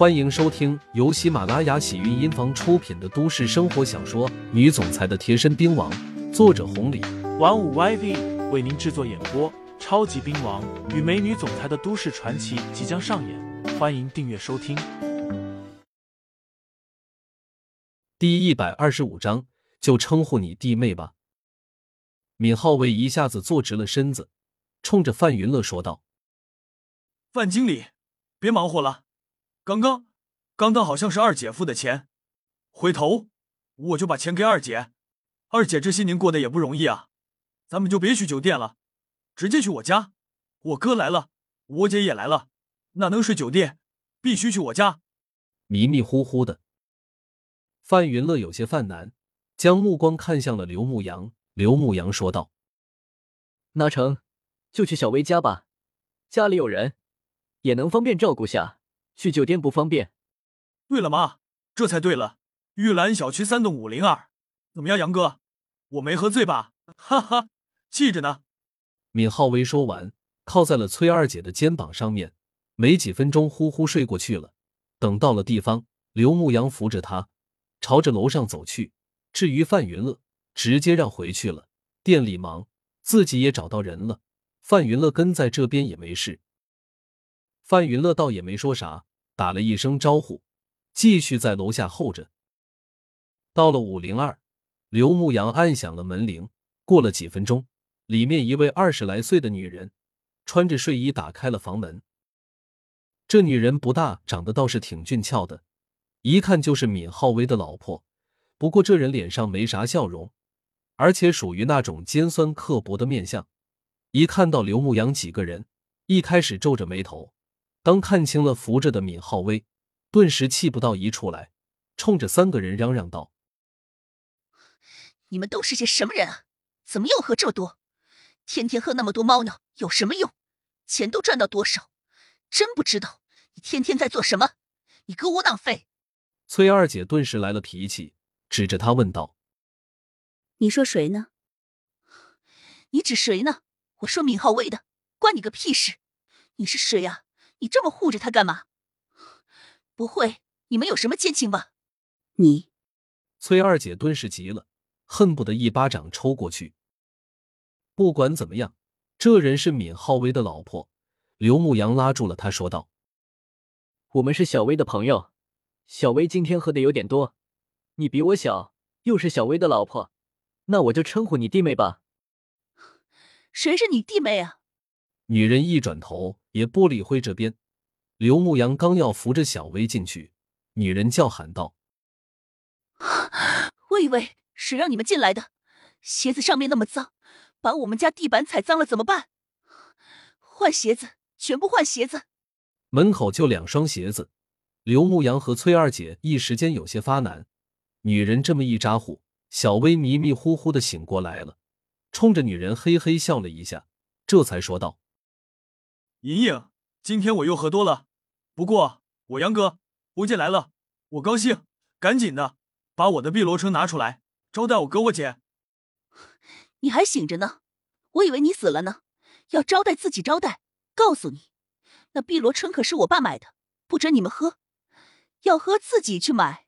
欢迎收听由喜马拉雅喜韵音房出品的都市生活小说《女总裁的贴身兵王》，作者红礼，玩五 YV 为您制作演播。超级兵王与美女总裁的都市传奇即将上演，欢迎订阅收听。第一百二十五章，就称呼你弟妹吧。闵浩为一下子坐直了身子，冲着范云乐说道：“范经理，别忙活了。刚刚，刚刚好像是二姐付的钱，回头我就把钱给二姐。二姐这些年过得也不容易啊，咱们就别去酒店了。”直接去我家，我哥来了，我姐也来了，哪能睡酒店？必须去我家。迷迷糊糊的，范云乐有些犯难，将目光看向了刘牧阳。刘牧阳说道：“那成，就去小薇家吧，家里有人，也能方便照顾下。去酒店不方便。”对了，妈，这才对了。玉兰小区三栋五零二，怎么样，杨哥？我没喝醉吧？哈哈，记着呢。闵浩威说完，靠在了崔二姐的肩膀上面，没几分钟呼呼睡过去了。等到了地方，刘牧阳扶着他朝着楼上走去。至于范云乐，直接让回去了。店里忙，自己也找到人了。范云乐跟在这边也没事。范云乐倒也没说啥，打了一声招呼，继续在楼下候着。到了五零二，刘牧阳按响了门铃。过了几分钟。里面一位二十来岁的女人，穿着睡衣打开了房门。这女人不大，长得倒是挺俊俏的，一看就是闵浩威的老婆。不过这人脸上没啥笑容，而且属于那种尖酸刻薄的面相。一看到刘牧阳几个人，一开始皱着眉头，当看清了扶着的闵浩威，顿时气不到一处来，冲着三个人嚷嚷道：“你们都是些什么人啊？怎么又喝这么多？”天天喝那么多猫尿有什么用？钱都赚到多少？真不知道你天天在做什么！你个窝囊废！崔二姐顿时来了脾气，指着他问道：“你说谁呢？你指谁呢？我说闵浩威的，关你个屁事！你是谁呀？你这么护着他干嘛？不会你们有什么奸情吧？你……”崔二姐顿时急了，恨不得一巴掌抽过去。不管怎么样，这人是闵浩威的老婆。刘牧阳拉住了他，说道：“我们是小薇的朋友，小薇今天喝的有点多。你比我小，又是小薇的老婆，那我就称呼你弟妹吧。”谁是你弟妹啊？女人一转头，也不理会这边。刘牧阳刚要扶着小薇进去，女人叫喊道：“我以为谁让你们进来的？鞋子上面那么脏。”把我们家地板踩脏了怎么办？换鞋子，全部换鞋子。门口就两双鞋子，刘牧阳和崔二姐一时间有些发难。女人这么一咋呼，小薇迷迷糊糊的醒过来了，冲着女人嘿嘿笑了一下，这才说道：“莹莹，今天我又喝多了，不过我杨哥吴姐来了，我高兴，赶紧的把我的碧螺春拿出来招待我哥我姐。”你还醒着呢，我以为你死了呢。要招待自己招待，告诉你，那碧螺春可是我爸买的，不准你们喝，要喝自己去买。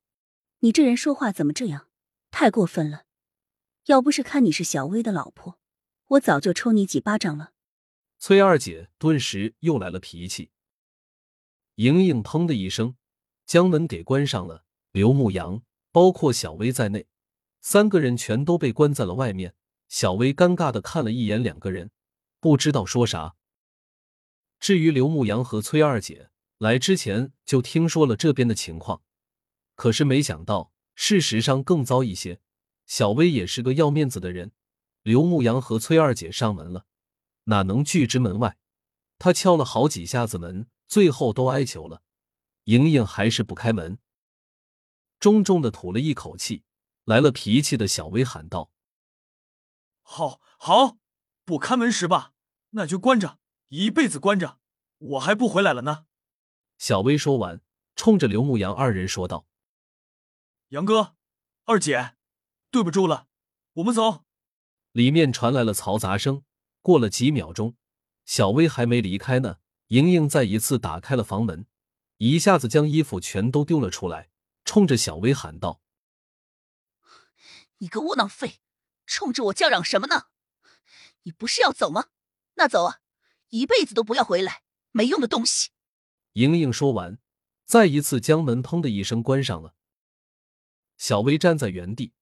你这人说话怎么这样？太过分了！要不是看你是小薇的老婆，我早就抽你几巴掌了。崔二姐顿时又来了脾气。莹莹砰的一声将门给关上了，刘牧阳包括小薇在内，三个人全都被关在了外面。小薇尴尬的看了一眼两个人，不知道说啥。至于刘牧阳和崔二姐来之前就听说了这边的情况，可是没想到事实上更糟一些。小薇也是个要面子的人，刘牧阳和崔二姐上门了，哪能拒之门外？他敲了好几下子门，最后都哀求了，莹莹还是不开门。重重的吐了一口气，来了脾气的小薇喊道。好好，不开门时吧，那就关着，一辈子关着，我还不回来了呢。小薇说完，冲着刘牧阳二人说道：“杨哥，二姐，对不住了，我们走。”里面传来了嘈杂声。过了几秒钟，小薇还没离开呢，莹莹再一次打开了房门，一下子将衣服全都丢了出来，冲着小薇喊道：“你个窝囊废，冲着我叫嚷什么呢？你不是要走吗？那走啊，一辈子都不要回来，没用的东西！”莹莹说完，再一次将门砰的一声关上了。小薇站在原地，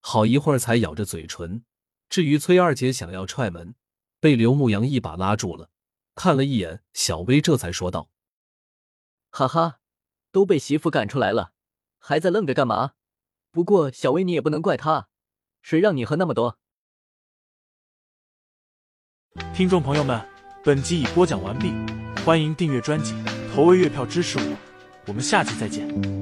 好一会儿才咬着嘴唇。至于崔二姐想要踹门，被刘牧阳一把拉住了，看了一眼小薇，这才说道：“哈哈，都被媳妇赶出来了，还在愣着干嘛？不过小薇你也不能怪他，谁让你喝那么多。”听众朋友们，本集已播讲完毕，欢迎订阅专辑，投喂月票支持我，我们下集再见。